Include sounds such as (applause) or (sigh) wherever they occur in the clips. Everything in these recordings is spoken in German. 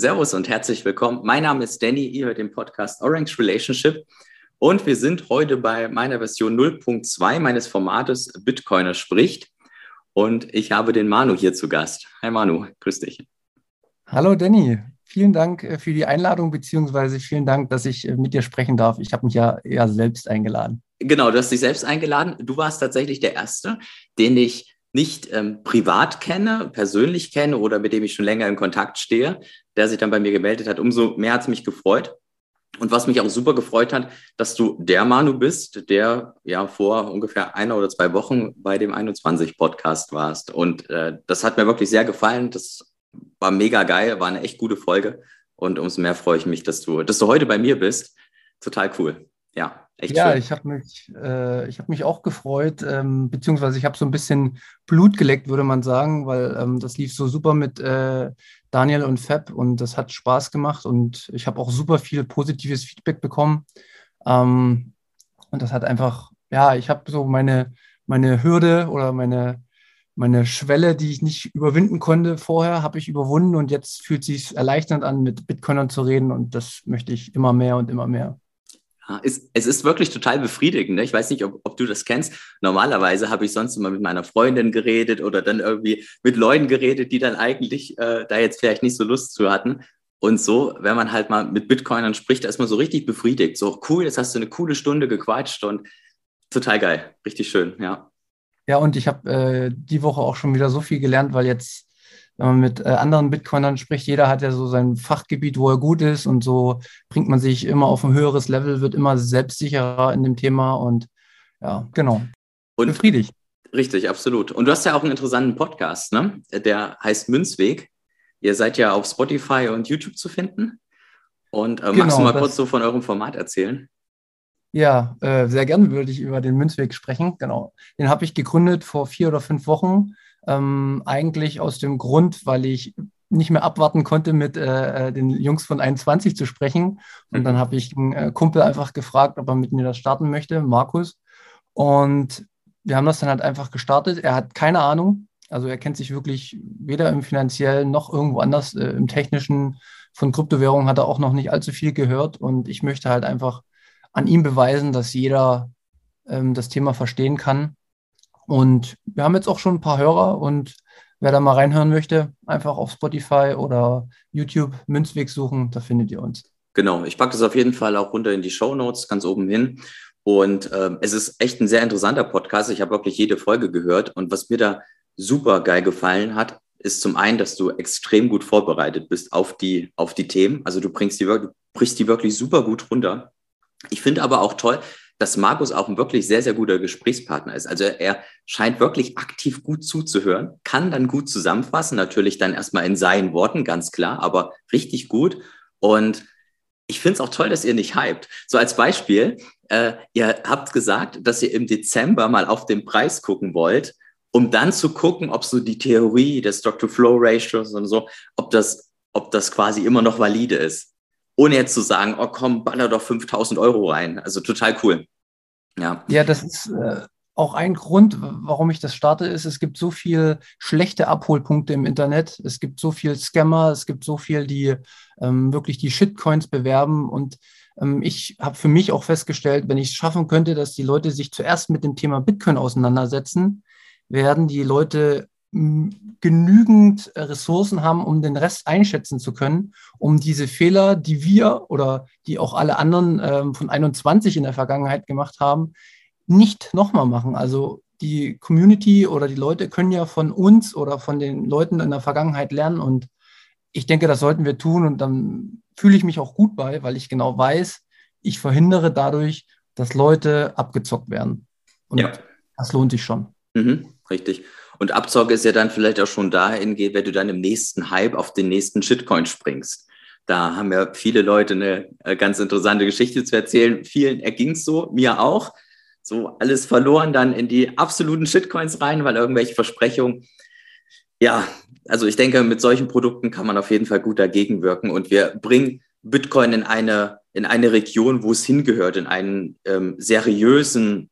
Servus und herzlich willkommen. Mein Name ist Danny, ihr hört den Podcast Orange Relationship und wir sind heute bei meiner Version 0.2 meines Formates Bitcoiner spricht und ich habe den Manu hier zu Gast. Hi Manu, grüß dich. Hallo Danny, vielen Dank äh, für die Einladung beziehungsweise vielen Dank, dass ich äh, mit dir sprechen darf. Ich habe mich ja eher selbst eingeladen. Genau, du hast dich selbst eingeladen. Du warst tatsächlich der Erste, den ich nicht ähm, privat kenne, persönlich kenne oder mit dem ich schon länger in Kontakt stehe, der sich dann bei mir gemeldet hat. Umso mehr hat es mich gefreut. Und was mich auch super gefreut hat, dass du der Manu bist, der ja vor ungefähr einer oder zwei Wochen bei dem 21 Podcast warst. Und äh, das hat mir wirklich sehr gefallen. Das war mega geil, war eine echt gute Folge. Und umso mehr freue ich mich, dass du, dass du heute bei mir bist. Total cool. Ja. Echt ja, schön. ich habe mich, äh, ich hab mich auch gefreut, ähm, beziehungsweise ich habe so ein bisschen Blut geleckt, würde man sagen, weil ähm, das lief so super mit äh, Daniel und Fab und das hat Spaß gemacht und ich habe auch super viel positives Feedback bekommen. Ähm, und das hat einfach, ja, ich habe so meine, meine Hürde oder meine, meine Schwelle, die ich nicht überwinden konnte vorher, habe ich überwunden und jetzt fühlt es sich erleichternd an, mit Bitcoinern zu reden und das möchte ich immer mehr und immer mehr. Es, es ist wirklich total befriedigend. Ne? Ich weiß nicht, ob, ob, du das kennst. Normalerweise habe ich sonst immer mit meiner Freundin geredet oder dann irgendwie mit Leuten geredet, die dann eigentlich äh, da jetzt vielleicht nicht so Lust zu hatten. Und so, wenn man halt mal mit Bitcoinern spricht, da ist man so richtig befriedigt. So cool, jetzt hast du eine coole Stunde gequatscht und total geil. Richtig schön, ja. Ja, und ich habe äh, die Woche auch schon wieder so viel gelernt, weil jetzt wenn man mit äh, anderen Bitcoinern spricht, jeder hat ja so sein Fachgebiet, wo er gut ist und so bringt man sich immer auf ein höheres Level, wird immer selbstsicherer in dem Thema und ja, genau. Und befriedigt. Richtig, absolut. Und du hast ja auch einen interessanten Podcast, ne? Der heißt Münzweg. Ihr seid ja auf Spotify und YouTube zu finden. Und äh, genau, magst du mal kurz so von eurem Format erzählen? Ja, äh, sehr gerne würde ich über den Münzweg sprechen. Genau. Den habe ich gegründet vor vier oder fünf Wochen ähm, eigentlich aus dem Grund, weil ich nicht mehr abwarten konnte, mit äh, äh den Jungs von 21 zu sprechen. Und dann mhm. habe ich einen äh, Kumpel einfach gefragt, ob er mit mir das starten möchte, Markus. Und wir haben das dann halt einfach gestartet. Er hat keine Ahnung. Also er kennt sich wirklich weder im finanziellen noch irgendwo anders äh, im technischen. Von Kryptowährungen hat er auch noch nicht allzu viel gehört. Und ich möchte halt einfach an ihm beweisen, dass jeder ähm, das Thema verstehen kann und wir haben jetzt auch schon ein paar Hörer und wer da mal reinhören möchte, einfach auf Spotify oder YouTube Münzweg suchen, da findet ihr uns. Genau, ich packe das auf jeden Fall auch runter in die Show Notes, ganz oben hin. Und ähm, es ist echt ein sehr interessanter Podcast. Ich habe wirklich jede Folge gehört. Und was mir da super geil gefallen hat, ist zum einen, dass du extrem gut vorbereitet bist auf die, auf die Themen. Also du bringst die, du brichst die wirklich super gut runter. Ich finde aber auch toll, dass Markus auch ein wirklich sehr, sehr guter Gesprächspartner ist. Also er scheint wirklich aktiv gut zuzuhören, kann dann gut zusammenfassen, natürlich dann erstmal in seinen Worten, ganz klar, aber richtig gut. Und ich finde es auch toll, dass ihr nicht hypt. So als Beispiel, äh, ihr habt gesagt, dass ihr im Dezember mal auf den Preis gucken wollt, um dann zu gucken, ob so die Theorie des Stock-to-Flow-Ratios und so, ob das, ob das quasi immer noch valide ist ohne jetzt zu sagen, oh komm, baller doch 5000 Euro rein. Also total cool. Ja, ja das ist äh, auch ein Grund, warum ich das starte, ist, es gibt so viele schlechte Abholpunkte im Internet. Es gibt so viel Scammer, es gibt so viel, die ähm, wirklich die Shitcoins bewerben und ähm, ich habe für mich auch festgestellt, wenn ich es schaffen könnte, dass die Leute sich zuerst mit dem Thema Bitcoin auseinandersetzen, werden die Leute genügend äh, Ressourcen haben, um den Rest einschätzen zu können, um diese Fehler, die wir oder die auch alle anderen ähm, von 21 in der Vergangenheit gemacht haben, nicht nochmal machen. Also die Community oder die Leute können ja von uns oder von den Leuten in der Vergangenheit lernen und ich denke, das sollten wir tun und dann fühle ich mich auch gut bei, weil ich genau weiß, ich verhindere dadurch, dass Leute abgezockt werden. Und ja. das lohnt sich schon. Mhm, richtig. Und Abzocke ist ja dann vielleicht auch schon dahin geht, wenn du dann im nächsten Hype auf den nächsten Shitcoin springst. Da haben ja viele Leute eine äh, ganz interessante Geschichte zu erzählen. Vielen erging es so, mir auch. So alles verloren, dann in die absoluten Shitcoins rein, weil irgendwelche Versprechungen. Ja, also ich denke, mit solchen Produkten kann man auf jeden Fall gut dagegen wirken. Und wir bringen Bitcoin in eine, in eine Region, wo es hingehört, in einen ähm, seriösen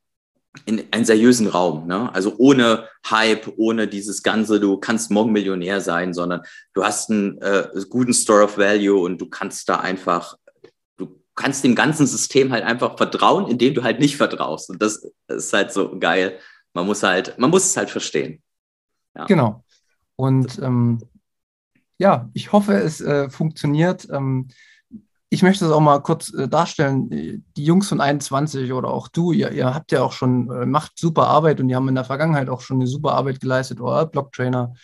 in einen seriösen Raum. Ne? Also ohne Hype, ohne dieses Ganze, du kannst morgen Millionär sein, sondern du hast einen äh, guten Store of Value und du kannst da einfach, du kannst dem ganzen System halt einfach vertrauen, indem du halt nicht vertraust. Und das ist halt so geil. Man muss halt, man muss es halt verstehen. Ja. Genau. Und ähm, ja, ich hoffe, es äh, funktioniert. Ähm, ich möchte es auch mal kurz äh, darstellen. Die Jungs von 21 oder auch du, ihr, ihr habt ja auch schon, äh, macht super Arbeit und die haben in der Vergangenheit auch schon eine super Arbeit geleistet, euer Blocktrainer.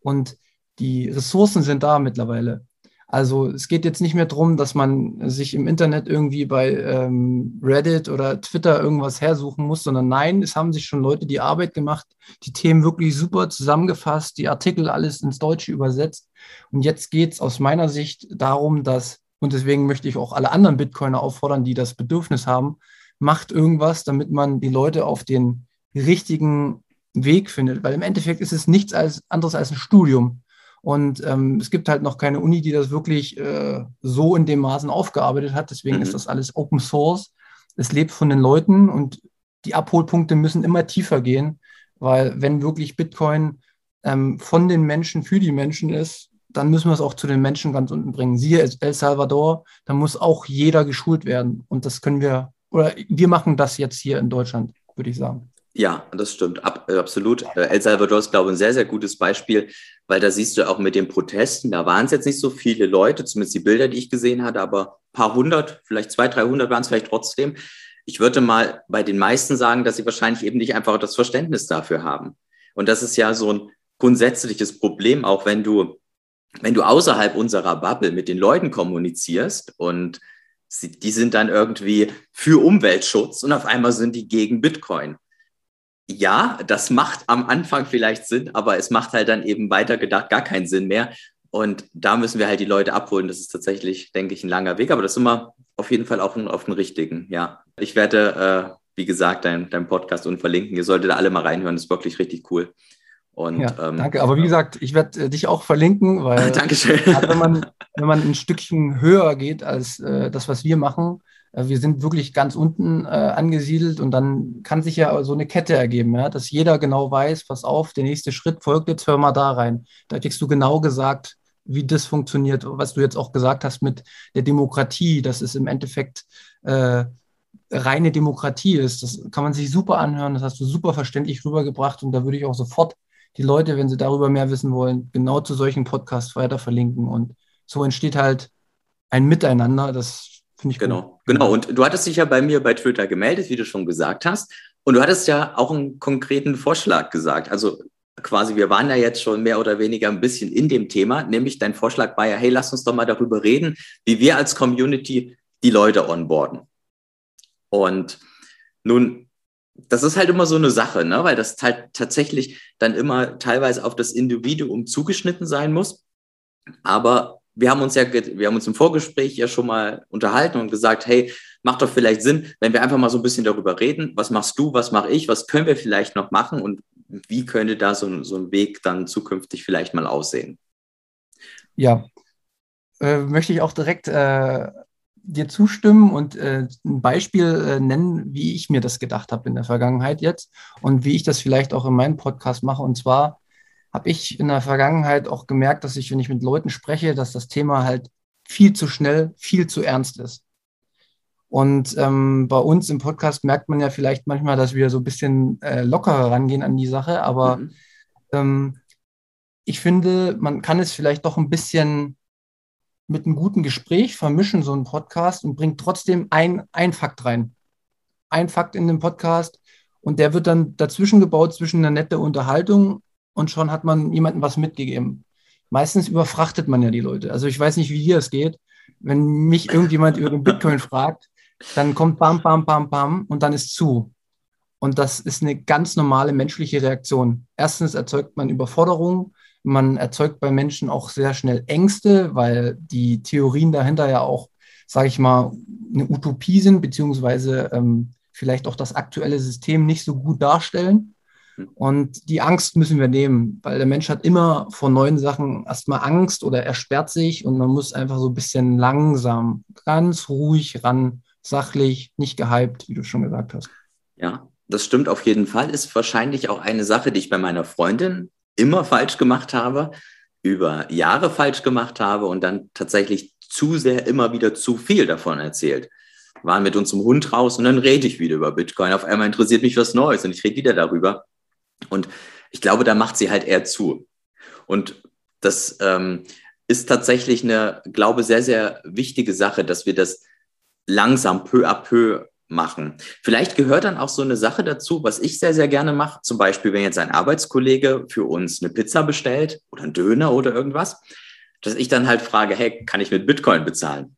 Und die Ressourcen sind da mittlerweile. Also es geht jetzt nicht mehr darum, dass man sich im Internet irgendwie bei ähm, Reddit oder Twitter irgendwas hersuchen muss, sondern nein, es haben sich schon Leute die Arbeit gemacht, die Themen wirklich super zusammengefasst, die Artikel alles ins Deutsche übersetzt. Und jetzt geht es aus meiner Sicht darum, dass und deswegen möchte ich auch alle anderen Bitcoiner auffordern, die das Bedürfnis haben, macht irgendwas, damit man die Leute auf den richtigen Weg findet. Weil im Endeffekt ist es nichts als, anderes als ein Studium. Und ähm, es gibt halt noch keine Uni, die das wirklich äh, so in dem Maßen aufgearbeitet hat. Deswegen mhm. ist das alles Open Source. Es lebt von den Leuten und die Abholpunkte müssen immer tiefer gehen, weil wenn wirklich Bitcoin ähm, von den Menschen für die Menschen ist, dann müssen wir es auch zu den Menschen ganz unten bringen. Siehe El Salvador, da muss auch jeder geschult werden. Und das können wir, oder wir machen das jetzt hier in Deutschland, würde ich sagen. Ja, das stimmt, Ab, äh, absolut. Äh, El Salvador ist, glaube ich, ein sehr, sehr gutes Beispiel, weil da siehst du auch mit den Protesten, da waren es jetzt nicht so viele Leute, zumindest die Bilder, die ich gesehen hatte, aber ein paar hundert, vielleicht zwei, dreihundert waren es vielleicht trotzdem. Ich würde mal bei den meisten sagen, dass sie wahrscheinlich eben nicht einfach das Verständnis dafür haben. Und das ist ja so ein grundsätzliches Problem, auch wenn du wenn du außerhalb unserer Bubble mit den Leuten kommunizierst und sie, die sind dann irgendwie für Umweltschutz und auf einmal sind die gegen Bitcoin. Ja, das macht am Anfang vielleicht Sinn, aber es macht halt dann eben weiter gedacht gar keinen Sinn mehr. Und da müssen wir halt die Leute abholen. Das ist tatsächlich, denke ich, ein langer Weg, aber das ist immer auf jeden Fall auch auf den richtigen. Ja, ich werde, äh, wie gesagt, deinen dein Podcast unverlinken. Ihr solltet da alle mal reinhören. Das ist wirklich richtig cool. Und, ja, ähm, danke, aber wie gesagt, ich werde äh, dich auch verlinken, weil (laughs) Dankeschön. (laughs) wenn, man, wenn man ein Stückchen höher geht als äh, das, was wir machen, äh, wir sind wirklich ganz unten äh, angesiedelt und dann kann sich ja so eine Kette ergeben, ja, dass jeder genau weiß, pass auf, der nächste Schritt folgt jetzt, hör mal da rein. Da kriegst du genau gesagt, wie das funktioniert, was du jetzt auch gesagt hast mit der Demokratie, dass es im Endeffekt äh, reine Demokratie ist. Das kann man sich super anhören, das hast du super verständlich rübergebracht und da würde ich auch sofort die Leute, wenn sie darüber mehr wissen wollen, genau zu solchen Podcasts weiter verlinken. Und so entsteht halt ein Miteinander. Das finde ich Genau, gut. genau. Und du hattest dich ja bei mir bei Twitter gemeldet, wie du schon gesagt hast. Und du hattest ja auch einen konkreten Vorschlag gesagt. Also quasi, wir waren ja jetzt schon mehr oder weniger ein bisschen in dem Thema, nämlich dein Vorschlag war ja, hey, lass uns doch mal darüber reden, wie wir als Community die Leute onboarden. Und nun das ist halt immer so eine Sache, ne? weil das halt tatsächlich dann immer teilweise auf das Individuum zugeschnitten sein muss. Aber wir haben uns ja, wir haben uns im Vorgespräch ja schon mal unterhalten und gesagt, hey, macht doch vielleicht Sinn, wenn wir einfach mal so ein bisschen darüber reden, was machst du, was mache ich, was können wir vielleicht noch machen und wie könnte da so, so ein Weg dann zukünftig vielleicht mal aussehen? Ja, äh, möchte ich auch direkt äh, dir zustimmen und äh, ein Beispiel äh, nennen, wie ich mir das gedacht habe in der Vergangenheit jetzt und wie ich das vielleicht auch in meinem Podcast mache. Und zwar habe ich in der Vergangenheit auch gemerkt, dass ich, wenn ich mit Leuten spreche, dass das Thema halt viel zu schnell, viel zu ernst ist. Und ähm, bei uns im Podcast merkt man ja vielleicht manchmal, dass wir so ein bisschen äh, lockerer rangehen an die Sache, aber mhm. ähm, ich finde, man kann es vielleicht doch ein bisschen mit einem guten Gespräch vermischen, so einen Podcast, und bringt trotzdem ein, ein Fakt rein. Ein Fakt in den Podcast und der wird dann dazwischen gebaut zwischen einer nette Unterhaltung und schon hat man jemandem was mitgegeben. Meistens überfrachtet man ja die Leute. Also ich weiß nicht, wie dir es geht. Wenn mich irgendjemand über den Bitcoin (laughs) fragt, dann kommt bam, bam, bam, bam und dann ist zu. Und das ist eine ganz normale menschliche Reaktion. Erstens erzeugt man Überforderung, man erzeugt bei Menschen auch sehr schnell Ängste, weil die Theorien dahinter ja auch, sage ich mal, eine Utopie sind, beziehungsweise ähm, vielleicht auch das aktuelle System nicht so gut darstellen. Und die Angst müssen wir nehmen, weil der Mensch hat immer vor neuen Sachen erstmal Angst oder er sperrt sich und man muss einfach so ein bisschen langsam, ganz ruhig ran, sachlich, nicht gehypt, wie du schon gesagt hast. Ja, das stimmt auf jeden Fall. Ist wahrscheinlich auch eine Sache, die ich bei meiner Freundin immer falsch gemacht habe, über Jahre falsch gemacht habe und dann tatsächlich zu sehr immer wieder zu viel davon erzählt. Waren mit unserem Hund raus und dann rede ich wieder über Bitcoin. Auf einmal interessiert mich was Neues und ich rede wieder darüber. Und ich glaube, da macht sie halt eher zu. Und das ähm, ist tatsächlich eine, glaube sehr, sehr wichtige Sache, dass wir das langsam peu à peu machen. Vielleicht gehört dann auch so eine Sache dazu, was ich sehr, sehr gerne mache. Zum Beispiel, wenn jetzt ein Arbeitskollege für uns eine Pizza bestellt oder einen Döner oder irgendwas, dass ich dann halt frage, hey, kann ich mit Bitcoin bezahlen?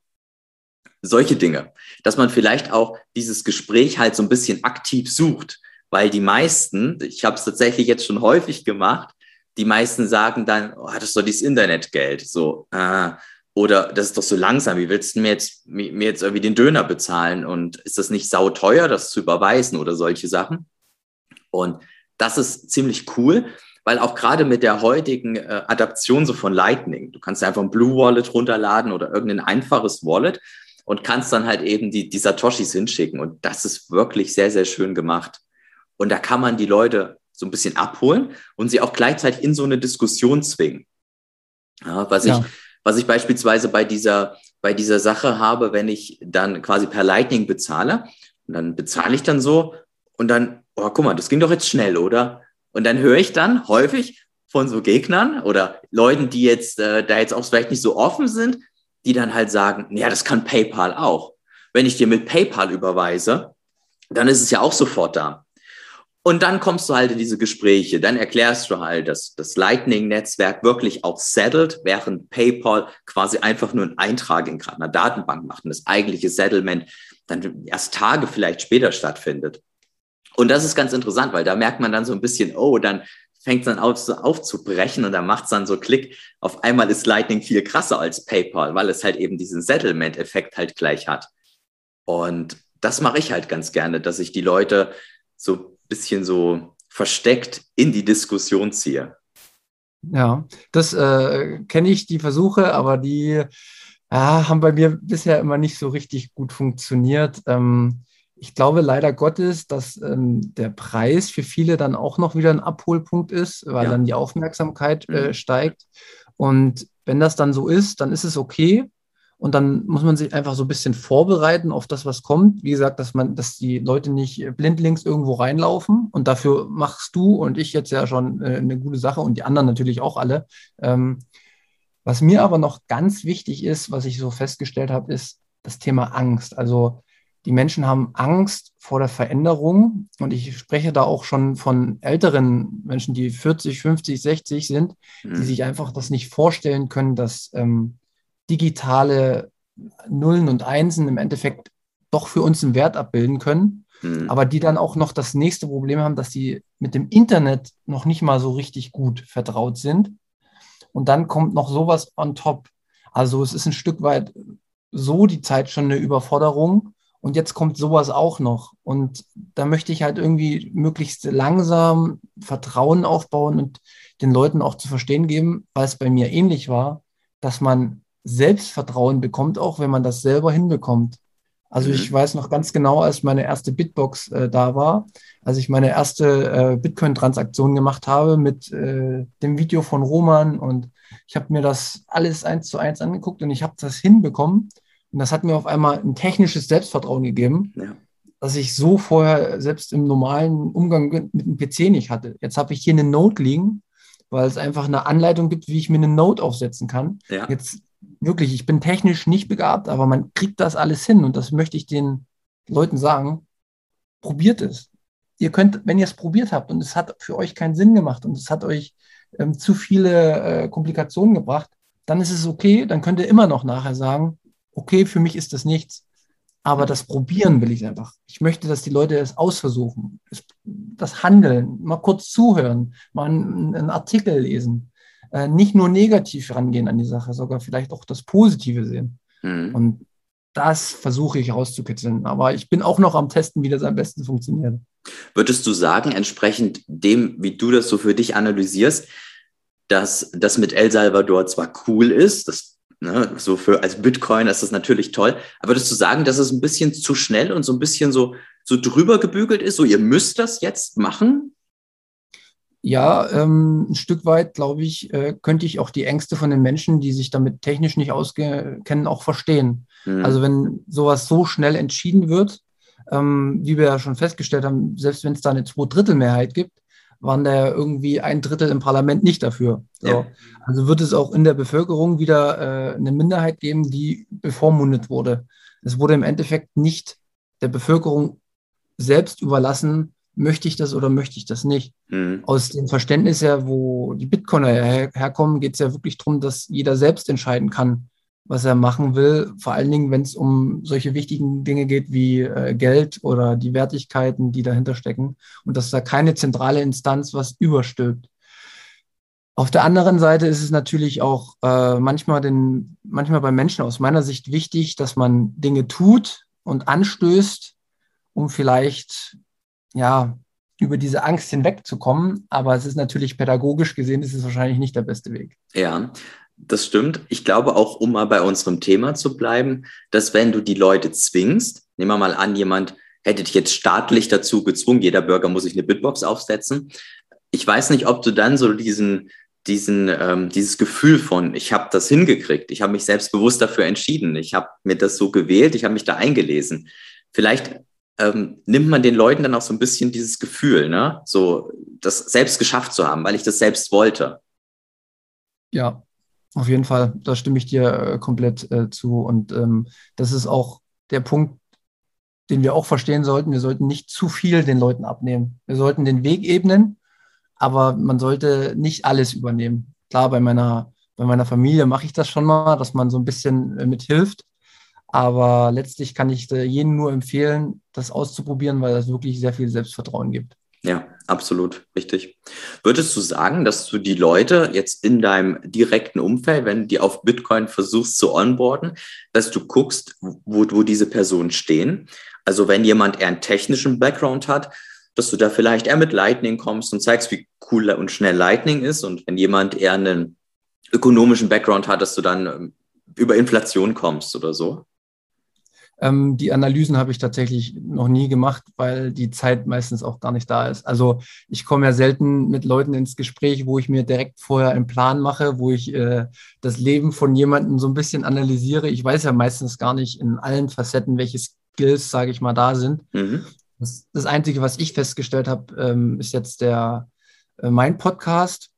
Solche Dinge, dass man vielleicht auch dieses Gespräch halt so ein bisschen aktiv sucht, weil die meisten, ich habe es tatsächlich jetzt schon häufig gemacht, die meisten sagen dann, oh, das ist doch dieses Internetgeld, so, ah, oder das ist doch so langsam, wie willst du mir jetzt, mir jetzt irgendwie den Döner bezahlen und ist das nicht sauteuer, das zu überweisen oder solche Sachen? Und das ist ziemlich cool, weil auch gerade mit der heutigen äh, Adaption so von Lightning, du kannst einfach ein Blue Wallet runterladen oder irgendein einfaches Wallet und kannst dann halt eben die, die Satoshis hinschicken. Und das ist wirklich sehr, sehr schön gemacht. Und da kann man die Leute so ein bisschen abholen und sie auch gleichzeitig in so eine Diskussion zwingen. Ja, was, ja. Ich, was ich beispielsweise bei dieser, bei dieser Sache habe, wenn ich dann quasi per Lightning bezahle, und dann bezahle ich dann so und dann, oh, guck mal, das ging doch jetzt schnell, oder? Und dann höre ich dann häufig von so Gegnern oder Leuten, die jetzt äh, da jetzt auch vielleicht nicht so offen sind, die dann halt sagen, ja, das kann PayPal auch. Wenn ich dir mit PayPal überweise, dann ist es ja auch sofort da. Und dann kommst du halt in diese Gespräche, dann erklärst du halt, dass das Lightning-Netzwerk wirklich auch settled, während PayPal quasi einfach nur einen Eintrag in einer Datenbank macht und das eigentliche Settlement dann erst Tage vielleicht später stattfindet. Und das ist ganz interessant, weil da merkt man dann so ein bisschen, oh, dann fängt es dann auf, so aufzubrechen und dann macht es dann so Klick. Auf einmal ist Lightning viel krasser als PayPal, weil es halt eben diesen Settlement-Effekt halt gleich hat. Und das mache ich halt ganz gerne, dass ich die Leute so bisschen so versteckt in die Diskussion ziehe. Ja, das äh, kenne ich, die Versuche, aber die äh, haben bei mir bisher immer nicht so richtig gut funktioniert. Ähm, ich glaube leider Gottes, dass ähm, der Preis für viele dann auch noch wieder ein Abholpunkt ist, weil ja. dann die Aufmerksamkeit äh, mhm. steigt. Und wenn das dann so ist, dann ist es okay. Und dann muss man sich einfach so ein bisschen vorbereiten auf das, was kommt. Wie gesagt, dass man, dass die Leute nicht blindlings irgendwo reinlaufen. Und dafür machst du und ich jetzt ja schon äh, eine gute Sache und die anderen natürlich auch alle. Ähm, was mir aber noch ganz wichtig ist, was ich so festgestellt habe, ist das Thema Angst. Also die Menschen haben Angst vor der Veränderung. Und ich spreche da auch schon von älteren Menschen, die 40, 50, 60 sind, mhm. die sich einfach das nicht vorstellen können, dass ähm, digitale Nullen und Einsen im Endeffekt doch für uns einen Wert abbilden können. Mhm. Aber die dann auch noch das nächste Problem haben, dass sie mit dem Internet noch nicht mal so richtig gut vertraut sind. Und dann kommt noch sowas on top. Also es ist ein Stück weit so die Zeit schon eine Überforderung. Und jetzt kommt sowas auch noch. Und da möchte ich halt irgendwie möglichst langsam Vertrauen aufbauen und den Leuten auch zu verstehen geben, weil es bei mir ähnlich war, dass man Selbstvertrauen bekommt, auch wenn man das selber hinbekommt. Also ich mhm. weiß noch ganz genau, als meine erste Bitbox äh, da war, als ich meine erste äh, Bitcoin-Transaktion gemacht habe mit äh, dem Video von Roman und ich habe mir das alles eins zu eins angeguckt und ich habe das hinbekommen. Und das hat mir auf einmal ein technisches Selbstvertrauen gegeben, ja. das ich so vorher selbst im normalen Umgang mit dem PC nicht hatte. Jetzt habe ich hier eine Note liegen, weil es einfach eine Anleitung gibt, wie ich mir eine Note aufsetzen kann. Ja. Jetzt wirklich, ich bin technisch nicht begabt, aber man kriegt das alles hin und das möchte ich den Leuten sagen. Probiert es. Ihr könnt, wenn ihr es probiert habt und es hat für euch keinen Sinn gemacht und es hat euch ähm, zu viele äh, Komplikationen gebracht, dann ist es okay, dann könnt ihr immer noch nachher sagen, okay, für mich ist das nichts. Aber das Probieren will ich einfach. Ich möchte, dass die Leute es ausversuchen. Das Handeln, mal kurz zuhören, mal einen, einen Artikel lesen. Äh, nicht nur negativ rangehen an die Sache, sogar vielleicht auch das Positive sehen. Mhm. Und das versuche ich rauszukitzeln. Aber ich bin auch noch am Testen, wie das am besten funktioniert. Würdest du sagen, entsprechend dem, wie du das so für dich analysierst, dass das mit El Salvador zwar cool ist, das Ne? So für als Bitcoin ist das natürlich toll. Aber würdest du sagen, dass es ein bisschen zu schnell und so ein bisschen so, so drüber gebügelt ist? So, ihr müsst das jetzt machen? Ja, ähm, ein Stück weit, glaube ich, äh, könnte ich auch die Ängste von den Menschen, die sich damit technisch nicht auskennen, auch verstehen. Mhm. Also wenn sowas so schnell entschieden wird, ähm, wie wir ja schon festgestellt haben, selbst wenn es da eine Zweidrittelmehrheit gibt, waren da irgendwie ein Drittel im Parlament nicht dafür. So. Ja. Also wird es auch in der Bevölkerung wieder äh, eine Minderheit geben, die bevormundet wurde. Es wurde im Endeffekt nicht der Bevölkerung selbst überlassen, möchte ich das oder möchte ich das nicht. Mhm. Aus dem Verständnis her, wo die Bitcoiner her herkommen, geht es ja wirklich darum, dass jeder selbst entscheiden kann, was er machen will. Vor allen Dingen, wenn es um solche wichtigen Dinge geht wie äh, Geld oder die Wertigkeiten, die dahinter stecken. Und dass da keine zentrale Instanz was überstülpt. Auf der anderen Seite ist es natürlich auch äh, manchmal, den, manchmal bei Menschen aus meiner Sicht wichtig, dass man Dinge tut und anstößt, um vielleicht ja über diese Angst hinwegzukommen. Aber es ist natürlich pädagogisch gesehen, ist es wahrscheinlich nicht der beste Weg. Ja, das stimmt. Ich glaube auch, um mal bei unserem Thema zu bleiben, dass wenn du die Leute zwingst, nehmen wir mal an, jemand hätte dich jetzt staatlich dazu gezwungen, jeder Bürger muss sich eine Bitbox aufsetzen. Ich weiß nicht, ob du dann so diesen, diesen, ähm, dieses Gefühl von, ich habe das hingekriegt, ich habe mich selbstbewusst dafür entschieden, ich habe mir das so gewählt, ich habe mich da eingelesen. Vielleicht ähm, nimmt man den Leuten dann auch so ein bisschen dieses Gefühl, ne? so das selbst geschafft zu haben, weil ich das selbst wollte. Ja, auf jeden Fall, da stimme ich dir äh, komplett äh, zu. Und ähm, das ist auch der Punkt, den wir auch verstehen sollten. Wir sollten nicht zu viel den Leuten abnehmen. Wir sollten den Weg ebnen, aber man sollte nicht alles übernehmen. Klar, bei meiner, bei meiner Familie mache ich das schon mal, dass man so ein bisschen äh, mithilft. Aber letztlich kann ich jedem nur empfehlen, das auszuprobieren, weil das wirklich sehr viel Selbstvertrauen gibt. Ja, absolut richtig. Würdest du sagen, dass du die Leute jetzt in deinem direkten Umfeld, wenn die auf Bitcoin versuchst zu onboarden, dass du guckst, wo, wo diese Personen stehen? Also wenn jemand eher einen technischen Background hat, dass du da vielleicht eher mit Lightning kommst und zeigst, wie cool und schnell Lightning ist. Und wenn jemand eher einen ökonomischen Background hat, dass du dann ähm, über Inflation kommst oder so? Ähm, die Analysen habe ich tatsächlich noch nie gemacht, weil die Zeit meistens auch gar nicht da ist. Also ich komme ja selten mit Leuten ins Gespräch, wo ich mir direkt vorher einen Plan mache, wo ich äh, das Leben von jemandem so ein bisschen analysiere. Ich weiß ja meistens gar nicht in allen Facetten, welche Skills, sage ich mal, da sind. Mhm. Das, das, Einzige, was ich festgestellt habe, ähm, ist jetzt der äh, mein Podcast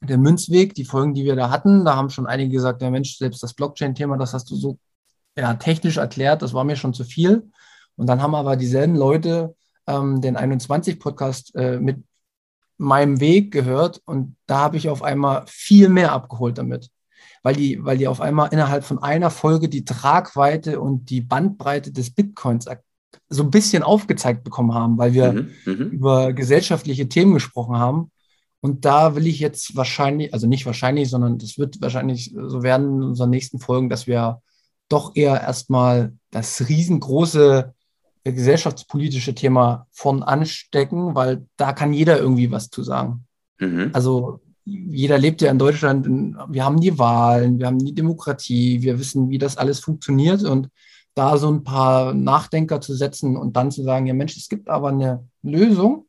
der Münzweg, die Folgen, die wir da hatten, da haben schon einige gesagt, ja Mensch, selbst das Blockchain-Thema, das hast du so ja, technisch erklärt, das war mir schon zu viel. Und dann haben aber dieselben Leute ähm, den 21-Podcast äh, mit meinem Weg gehört und da habe ich auf einmal viel mehr abgeholt damit. Weil die, weil die auf einmal innerhalb von einer Folge die Tragweite und die Bandbreite des Bitcoins so ein bisschen aufgezeigt bekommen haben, weil wir mhm, mhm, über gesellschaftliche Themen gesprochen haben. Und da will ich jetzt wahrscheinlich, also nicht wahrscheinlich, sondern das wird wahrscheinlich so werden in unseren nächsten Folgen, dass wir doch eher erstmal das riesengroße gesellschaftspolitische Thema von anstecken, weil da kann jeder irgendwie was zu sagen. Mhm. Also jeder lebt ja in Deutschland, wir haben die Wahlen, wir haben die Demokratie, wir wissen, wie das alles funktioniert und da so ein paar Nachdenker zu setzen und dann zu sagen, ja Mensch, es gibt aber eine Lösung,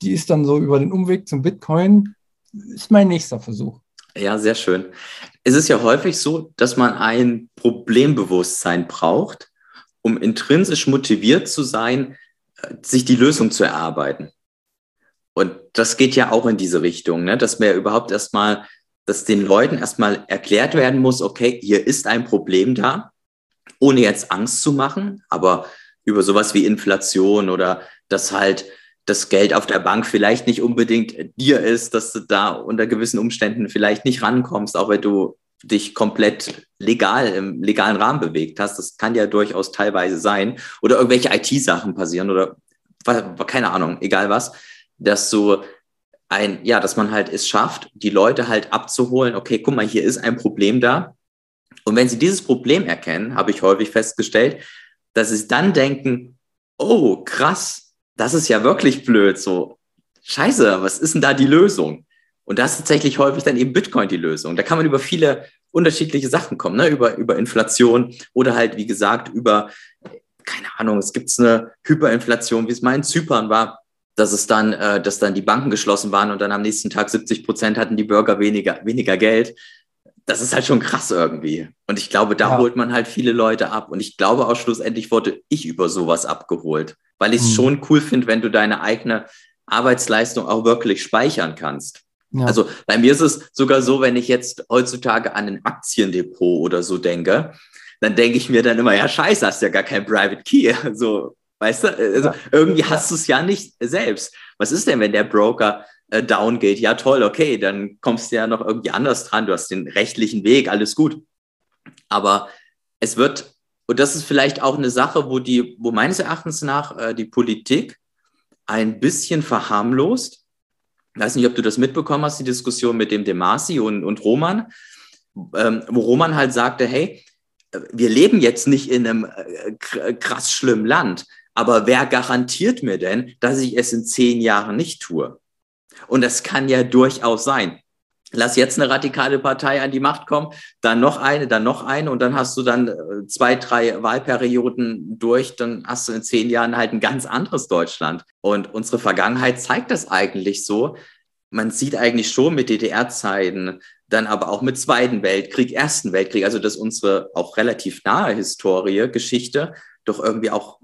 die ist dann so über den Umweg zum Bitcoin, ist mein nächster Versuch. Ja, sehr schön. Es ist ja häufig so, dass man ein Problembewusstsein braucht, um intrinsisch motiviert zu sein, äh, sich die Lösung zu erarbeiten. Und das geht ja auch in diese Richtung, ne? dass mir überhaupt erstmal, dass den Leuten erstmal erklärt werden muss, okay, hier ist ein Problem da, ohne jetzt Angst zu machen, aber über sowas wie Inflation oder dass halt das Geld auf der Bank vielleicht nicht unbedingt dir ist, dass du da unter gewissen Umständen vielleicht nicht rankommst, auch wenn du dich komplett legal im legalen Rahmen bewegt hast. Das kann ja durchaus teilweise sein. Oder irgendwelche IT-Sachen passieren oder keine Ahnung, egal was, dass so ein, ja, dass man halt es schafft, die Leute halt abzuholen, okay, guck mal, hier ist ein Problem da. Und wenn sie dieses Problem erkennen, habe ich häufig festgestellt, dass sie dann denken, oh, krass, das ist ja wirklich blöd. So, scheiße, was ist denn da die Lösung? Und das ist tatsächlich häufig dann eben Bitcoin die Lösung. Da kann man über viele unterschiedliche Sachen kommen, ne? über, über Inflation oder halt, wie gesagt, über, keine Ahnung, es gibt eine Hyperinflation, wie es mal in Zypern war, dass es dann, äh, dass dann die Banken geschlossen waren und dann am nächsten Tag 70 Prozent hatten die Bürger weniger, weniger Geld. Das ist halt schon krass irgendwie. Und ich glaube, da ja. holt man halt viele Leute ab. Und ich glaube auch schlussendlich wurde ich über sowas abgeholt, weil ich es mhm. schon cool finde, wenn du deine eigene Arbeitsleistung auch wirklich speichern kannst. Ja. Also bei mir ist es sogar so, wenn ich jetzt heutzutage an ein Aktiendepot oder so denke, dann denke ich mir dann immer, ja, scheiße, hast ja gar kein Private Key. (laughs) So, weißt du, also irgendwie hast du es ja nicht selbst. Was ist denn, wenn der Broker äh, down geht? Ja, toll, okay, dann kommst du ja noch irgendwie anders dran. Du hast den rechtlichen Weg, alles gut. Aber es wird, und das ist vielleicht auch eine Sache, wo die, wo meines Erachtens nach äh, die Politik ein bisschen verharmlost. Ich weiß nicht, ob du das mitbekommen hast, die Diskussion mit dem Demasi und, und Roman, ähm, wo Roman halt sagte, hey, wir leben jetzt nicht in einem äh, krass schlimmen Land, aber wer garantiert mir denn, dass ich es in zehn Jahren nicht tue? Und das kann ja durchaus sein lass jetzt eine radikale Partei an die Macht kommen, dann noch eine, dann noch eine und dann hast du dann äh, zwei, drei Wahlperioden durch, dann hast du in zehn Jahren halt ein ganz anderes Deutschland. Und unsere Vergangenheit zeigt das eigentlich so. Man sieht eigentlich schon mit DDR-Zeiten, dann aber auch mit Zweiten Weltkrieg, Ersten Weltkrieg, also dass unsere auch relativ nahe Historie, Geschichte doch irgendwie auch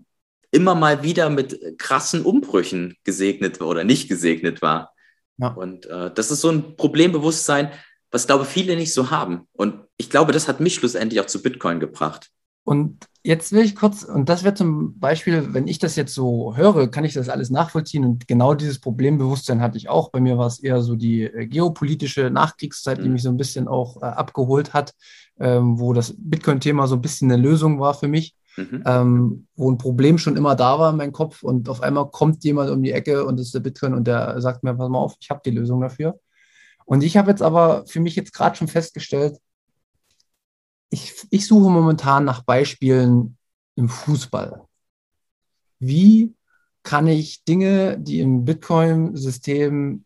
immer mal wieder mit krassen Umbrüchen gesegnet oder nicht gesegnet war. Ja. Und äh, das ist so ein Problembewusstsein, was, glaube viele nicht so haben. Und ich glaube, das hat mich schlussendlich auch zu Bitcoin gebracht. Und jetzt will ich kurz, und das wäre zum Beispiel, wenn ich das jetzt so höre, kann ich das alles nachvollziehen. Und genau dieses Problembewusstsein hatte ich auch. Bei mir war es eher so die äh, geopolitische Nachkriegszeit, mhm. die mich so ein bisschen auch äh, abgeholt hat, ähm, wo das Bitcoin-Thema so ein bisschen eine Lösung war für mich mhm. ähm, wo ein Problem schon immer da war in meinem Kopf und auf einmal kommt jemand um die Ecke und das ist der Bitcoin und der sagt mir, pass mal auf, ich habe die Lösung dafür. Und ich habe jetzt aber für mich jetzt gerade schon festgestellt, ich, ich suche momentan nach Beispielen im Fußball. Wie kann ich Dinge, die im Bitcoin-System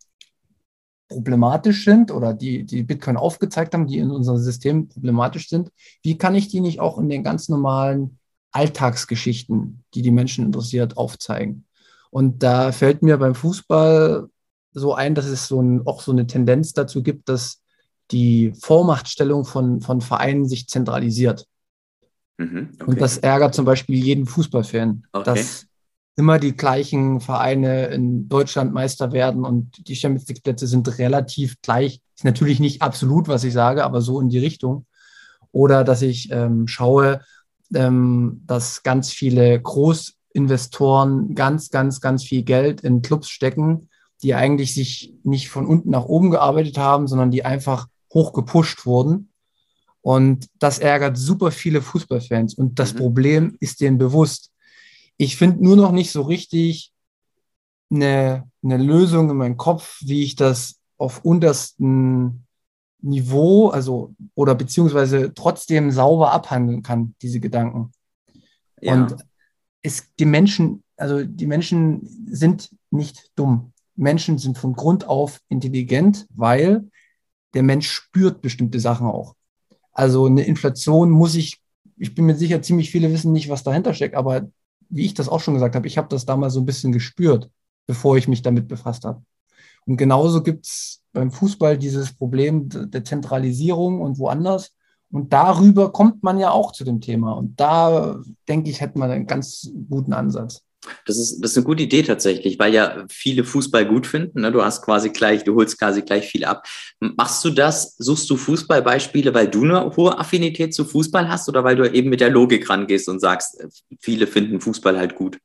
problematisch sind oder die, die Bitcoin aufgezeigt haben, die in unserem System problematisch sind, wie kann ich die nicht auch in den ganz normalen Alltagsgeschichten, die die Menschen interessiert, aufzeigen. Und da fällt mir beim Fußball so ein, dass es so ein, auch so eine Tendenz dazu gibt, dass die Vormachtstellung von, von Vereinen sich zentralisiert. Mhm, okay. Und das ärgert zum Beispiel jeden Fußballfan, okay. dass immer die gleichen Vereine in Deutschland Meister werden und die Champions League Plätze sind relativ gleich. Ist natürlich nicht absolut, was ich sage, aber so in die Richtung. Oder dass ich ähm, schaue, ähm, dass ganz viele Großinvestoren ganz, ganz, ganz viel Geld in Clubs stecken, die eigentlich sich nicht von unten nach oben gearbeitet haben, sondern die einfach hoch gepusht wurden. Und das ärgert super viele Fußballfans. Und das mhm. Problem ist denen bewusst. Ich finde nur noch nicht so richtig eine, eine Lösung in meinem Kopf, wie ich das auf untersten Niveau, also oder beziehungsweise trotzdem sauber abhandeln kann, diese Gedanken. Ja. Und es, die Menschen, also die Menschen sind nicht dumm. Menschen sind von Grund auf intelligent, weil der Mensch spürt bestimmte Sachen auch. Also eine Inflation muss ich, ich bin mir sicher, ziemlich viele wissen nicht, was dahinter steckt, aber wie ich das auch schon gesagt habe, ich habe das damals so ein bisschen gespürt, bevor ich mich damit befasst habe. Und genauso gibt es beim Fußball dieses Problem der Zentralisierung und woanders. Und darüber kommt man ja auch zu dem Thema. Und da, denke ich, hätte man einen ganz guten Ansatz. Das ist, das ist eine gute Idee tatsächlich, weil ja viele Fußball gut finden. Ne? Du hast quasi gleich, du holst quasi gleich viel ab. Machst du das, suchst du Fußballbeispiele, weil du eine hohe Affinität zu Fußball hast oder weil du eben mit der Logik rangehst und sagst, viele finden Fußball halt gut?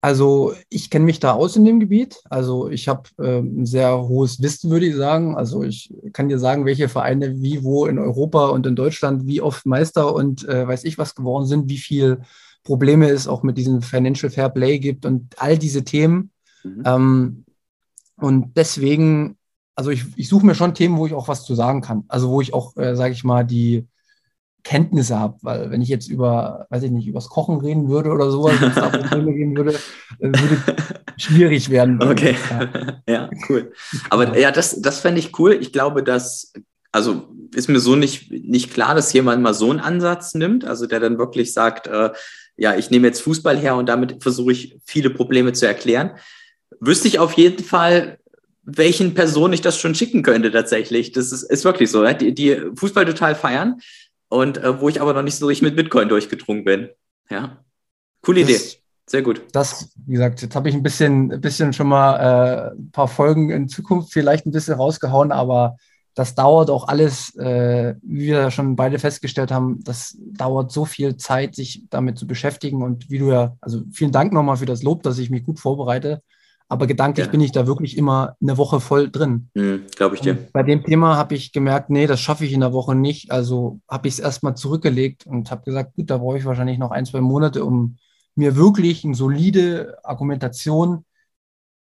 Also ich kenne mich da aus in dem Gebiet. Also ich habe äh, ein sehr hohes Wissen, würde ich sagen. Also ich kann dir sagen, welche Vereine wie wo in Europa und in Deutschland wie oft Meister und äh, weiß ich was geworden sind, wie viel Probleme es auch mit diesem Financial Fair Play gibt und all diese Themen. Mhm. Ähm, und deswegen, also ich, ich suche mir schon Themen, wo ich auch was zu sagen kann. Also wo ich auch, äh, sage ich mal, die Kenntnisse habe, weil wenn ich jetzt über, weiß ich nicht, übers Kochen reden würde oder sowas, wenn es da (laughs) Probleme gehen würde, würde schwierig werden. Okay, (laughs) ja, cool. Aber ja, das, das fände ich cool. Ich glaube, dass, also ist mir so nicht, nicht klar, dass jemand mal so einen Ansatz nimmt, also der dann wirklich sagt, äh, ja, ich nehme jetzt Fußball her und damit versuche ich viele Probleme zu erklären. Wüsste ich auf jeden Fall, welchen Personen ich das schon schicken könnte tatsächlich. Das ist, ist wirklich so, die, die Fußball total feiern und äh, wo ich aber noch nicht so richtig mit Bitcoin durchgedrungen bin. Ja, coole das, Idee. Sehr gut. Das, wie gesagt, jetzt habe ich ein bisschen, bisschen schon mal äh, ein paar Folgen in Zukunft vielleicht ein bisschen rausgehauen, aber das dauert auch alles, äh, wie wir schon beide festgestellt haben, das dauert so viel Zeit, sich damit zu beschäftigen. Und wie du ja, also vielen Dank nochmal für das Lob, dass ich mich gut vorbereite. Aber gedanklich ja. bin ich da wirklich immer eine Woche voll drin. Mhm, Glaube ich dir. Und bei dem Thema habe ich gemerkt, nee, das schaffe ich in der Woche nicht. Also habe ich es erstmal zurückgelegt und habe gesagt, gut, da brauche ich wahrscheinlich noch ein, zwei Monate, um mir wirklich eine solide Argumentation,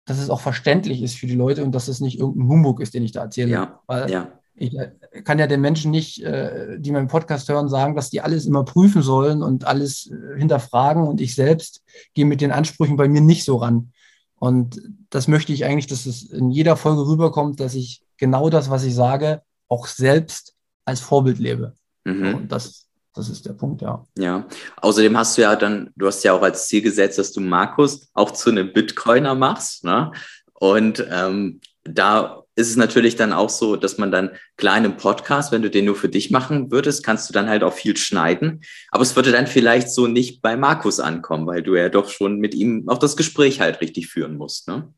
dass es auch verständlich ist für die Leute und dass es nicht irgendein Humbug ist, den ich da erzähle. Ja, Weil ja. ich äh, kann ja den Menschen nicht, äh, die meinen Podcast hören, sagen, dass die alles immer prüfen sollen und alles äh, hinterfragen und ich selbst gehe mit den Ansprüchen bei mir nicht so ran. Und das möchte ich eigentlich, dass es in jeder Folge rüberkommt, dass ich genau das, was ich sage, auch selbst als Vorbild lebe. Mhm. Und das, das ist der Punkt, ja. Ja. Außerdem hast du ja dann, du hast ja auch als Ziel gesetzt, dass du Markus auch zu einem Bitcoiner machst. Ne? Und ähm, da ist es natürlich dann auch so, dass man dann kleinen Podcast, wenn du den nur für dich machen würdest, kannst du dann halt auch viel schneiden. Aber es würde dann vielleicht so nicht bei Markus ankommen, weil du ja doch schon mit ihm auch das Gespräch halt richtig führen musst. Ne?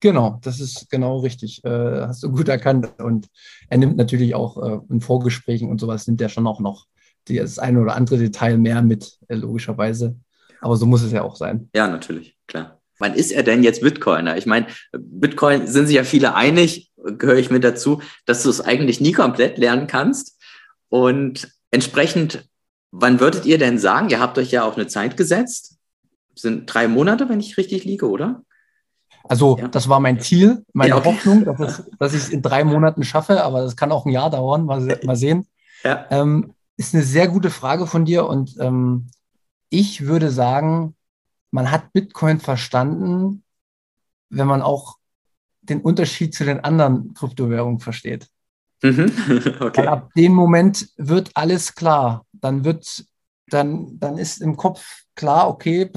Genau, das ist genau richtig. Äh, hast du gut erkannt. Und er nimmt natürlich auch äh, in Vorgesprächen und sowas, nimmt er schon auch noch das eine oder andere Detail mehr mit, äh, logischerweise. Aber so muss es ja auch sein. Ja, natürlich, klar wann ist er denn jetzt Bitcoiner? Ich meine, Bitcoin sind sich ja viele einig, gehöre ich mit dazu, dass du es eigentlich nie komplett lernen kannst. Und entsprechend, wann würdet ihr denn sagen, ihr habt euch ja auf eine Zeit gesetzt? sind drei Monate, wenn ich richtig liege, oder? Also ja. das war mein Ziel, meine ja, okay. Hoffnung, dass, es, dass ich es in drei Monaten schaffe, aber das kann auch ein Jahr dauern, mal, mal sehen. Ja. Ähm, ist eine sehr gute Frage von dir und ähm, ich würde sagen, man hat Bitcoin verstanden, wenn man auch den Unterschied zu den anderen Kryptowährungen versteht. Mhm. (laughs) Okay. ab dem Moment wird alles klar. Dann wird, dann, dann ist im Kopf klar, okay,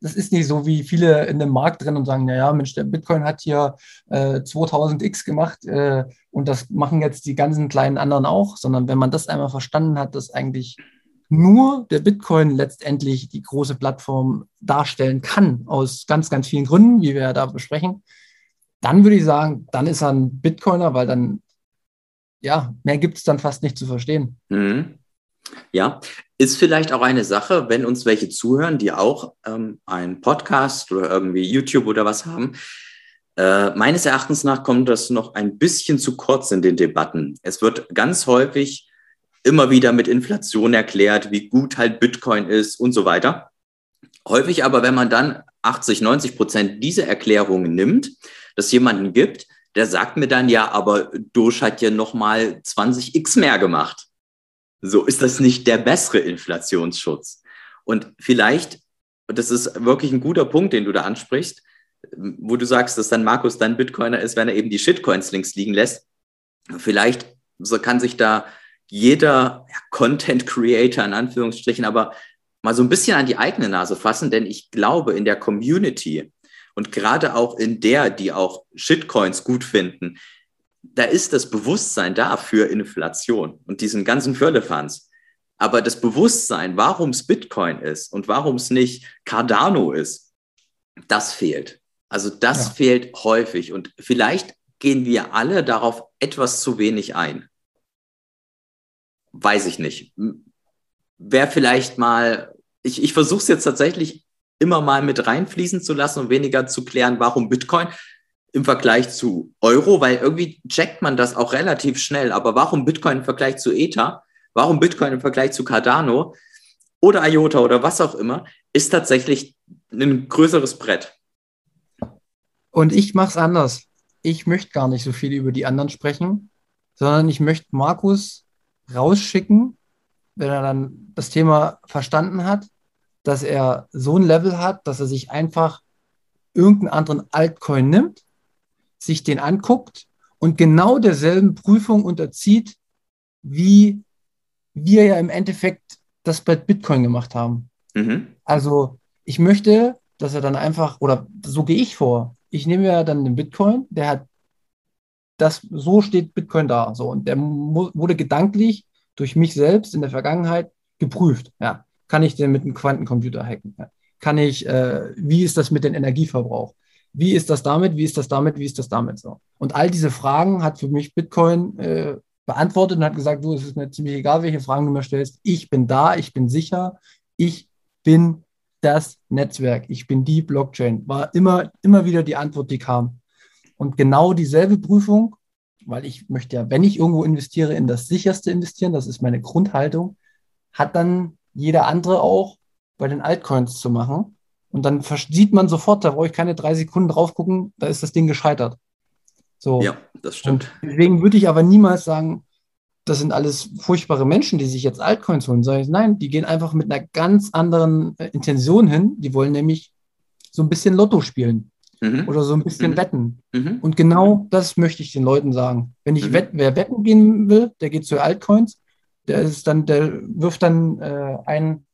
das ist nicht so, wie viele in dem Markt drin und sagen, naja, Mensch, der Bitcoin hat hier äh, 2000x gemacht äh, und das machen jetzt die ganzen kleinen anderen auch, sondern wenn man das einmal verstanden hat, dass eigentlich nur der Bitcoin letztendlich die große Plattform darstellen kann, aus ganz, ganz vielen Gründen, wie wir ja da besprechen, dann würde ich sagen, dann ist er ein Bitcoiner, weil dann, ja, mehr gibt es dann fast nicht zu verstehen. Mhm. Ja, ist vielleicht auch eine Sache, wenn uns welche zuhören, die auch ähm, einen Podcast oder irgendwie YouTube oder was haben. Äh, meines Erachtens nach kommt das noch ein bisschen zu kurz in den Debatten. Es wird ganz häufig immer wieder mit Inflation erklärt, wie gut halt Bitcoin ist und so weiter. Häufig aber, wenn man dann 80, 90 Prozent dieser Erklärungen nimmt, dass jemanden gibt, der sagt mir dann ja, aber Doge hat ja nochmal 20x mehr gemacht. So ist das nicht der bessere Inflationsschutz. Und vielleicht, das ist wirklich ein guter Punkt, den du da ansprichst, wo du sagst, dass dann Markus dann Bitcoiner ist, wenn er eben die Shitcoins links liegen lässt. Vielleicht kann sich da jeder ja, Content Creator in Anführungsstrichen aber mal so ein bisschen an die eigene Nase fassen, denn ich glaube, in der Community und gerade auch in der, die auch Shitcoins gut finden, da ist das Bewusstsein da für Inflation und diesen ganzen Firlefanz. Aber das Bewusstsein, warum es Bitcoin ist und warum es nicht Cardano ist, das fehlt. Also das ja. fehlt häufig und vielleicht gehen wir alle darauf etwas zu wenig ein weiß ich nicht. Wäre vielleicht mal, ich, ich versuche es jetzt tatsächlich immer mal mit reinfließen zu lassen und weniger zu klären, warum Bitcoin im Vergleich zu Euro, weil irgendwie checkt man das auch relativ schnell. Aber warum Bitcoin im Vergleich zu Ether? Warum Bitcoin im Vergleich zu Cardano oder IOTA oder was auch immer, ist tatsächlich ein größeres Brett. Und ich mache es anders. Ich möchte gar nicht so viel über die anderen sprechen, sondern ich möchte Markus rausschicken, wenn er dann das Thema verstanden hat, dass er so ein Level hat, dass er sich einfach irgendeinen anderen Altcoin nimmt, sich den anguckt und genau derselben Prüfung unterzieht wie wir ja im Endeffekt das bei Bitcoin gemacht haben. Mhm. Also ich möchte, dass er dann einfach, oder so gehe ich vor. Ich nehme ja dann den Bitcoin, der hat das, so steht Bitcoin da. So, und der wurde gedanklich durch mich selbst in der Vergangenheit geprüft. Ja. Kann ich den mit einem Quantencomputer hacken? Ja. Kann ich, äh, wie ist das mit dem Energieverbrauch? Wie ist das damit? Wie ist das damit? Wie ist das damit so? Und all diese Fragen hat für mich Bitcoin äh, beantwortet und hat gesagt, du, es ist mir ziemlich egal, welche Fragen du mir stellst. Ich bin da, ich bin sicher, ich bin das Netzwerk, ich bin die Blockchain. War immer, immer wieder die Antwort, die kam. Und genau dieselbe Prüfung, weil ich möchte ja, wenn ich irgendwo investiere, in das sicherste investieren, das ist meine Grundhaltung, hat dann jeder andere auch bei den Altcoins zu machen. Und dann sieht man sofort, da brauche ich keine drei Sekunden drauf gucken, da ist das Ding gescheitert. So. Ja, das stimmt. Und deswegen würde ich aber niemals sagen, das sind alles furchtbare Menschen, die sich jetzt Altcoins holen. Ich, nein, die gehen einfach mit einer ganz anderen äh, Intention hin. Die wollen nämlich so ein bisschen Lotto spielen mhm. oder so ein bisschen mhm. wetten. Mhm. Und genau das möchte ich den Leuten sagen. Wenn ich mhm. wett, wer wetten gehen will, der geht zu Altcoins. Der ist dann, der wirft dann äh, ein,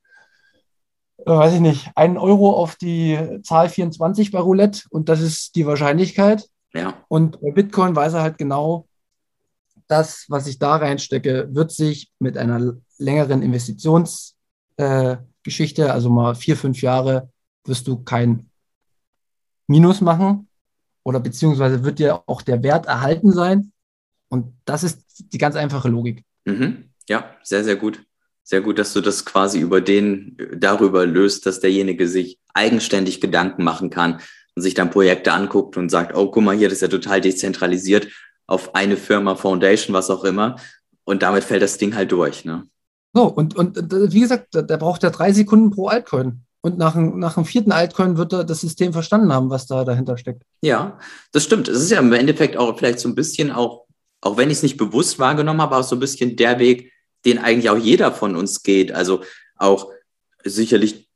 äh, weiß ich nicht, einen Euro auf die Zahl 24 bei Roulette und das ist die Wahrscheinlichkeit. Ja. Und bei Bitcoin weiß er halt genau, das, was ich da reinstecke, wird sich mit einer längeren Investitionsgeschichte, äh, also mal vier, fünf Jahre, wirst du kein Minus machen oder beziehungsweise wird dir auch der Wert erhalten sein. Und das ist die ganz einfache Logik. Mhm. Ja, sehr, sehr gut. Sehr gut, dass du das quasi über den darüber löst, dass derjenige sich eigenständig Gedanken machen kann und sich dann Projekte anguckt und sagt, oh, guck mal hier, das ist ja total dezentralisiert auf eine Firma, Foundation, was auch immer. Und damit fällt das Ding halt durch. Ne? So, und, und wie gesagt, der braucht ja drei Sekunden pro Altcoin. Und nach, nach dem vierten Altcoin wird er das System verstanden haben, was da dahinter steckt. Ja, das stimmt. Es ist ja im Endeffekt auch vielleicht so ein bisschen auch, auch wenn ich es nicht bewusst wahrgenommen habe, auch so ein bisschen der Weg, den eigentlich auch jeder von uns geht. Also auch sicherlich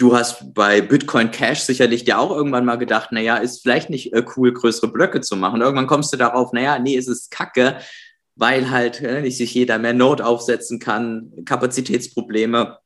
Du hast bei Bitcoin Cash sicherlich dir auch irgendwann mal gedacht, naja, ist vielleicht nicht äh, cool, größere Blöcke zu machen. Irgendwann kommst du darauf, naja, nee, es ist kacke, weil halt äh, nicht sich jeder mehr Node aufsetzen kann, Kapazitätsprobleme.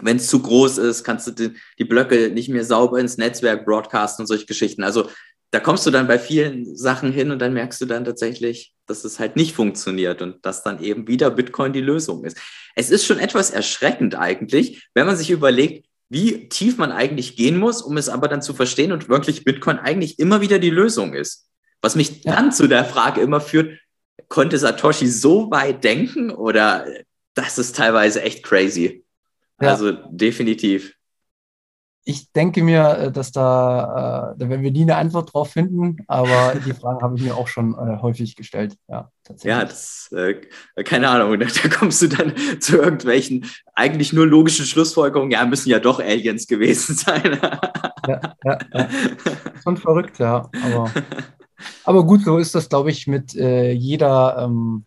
Wenn es zu groß ist, kannst du die, die Blöcke nicht mehr sauber ins Netzwerk broadcasten und solche Geschichten. Also da kommst du dann bei vielen Sachen hin und dann merkst du dann tatsächlich, dass es halt nicht funktioniert und dass dann eben wieder Bitcoin die Lösung ist. Es ist schon etwas erschreckend eigentlich, wenn man sich überlegt, wie tief man eigentlich gehen muss, um es aber dann zu verstehen und wirklich Bitcoin eigentlich immer wieder die Lösung ist. Was mich ja. dann zu der Frage immer führt, konnte Satoshi so weit denken oder das ist teilweise echt crazy. Ja. Also definitiv ich denke mir, äh, dass da, äh, da werden wir nie eine Antwort drauf finden, aber (laughs) die Frage habe ich mir auch schon äh, häufig gestellt. Ja, tatsächlich. Ja, das, äh, keine Ahnung, (laughs) da, da, kommst du dann (laughs) zu irgendwelchen eigentlich nur logischen Schlussfolgerungen, ja, müssen ja doch Aliens gewesen sein. ja, ja, ja. Schon verrückt, ja. Aber, aber gut, so ist das, glaube ich, mit äh, jeder. Ähm,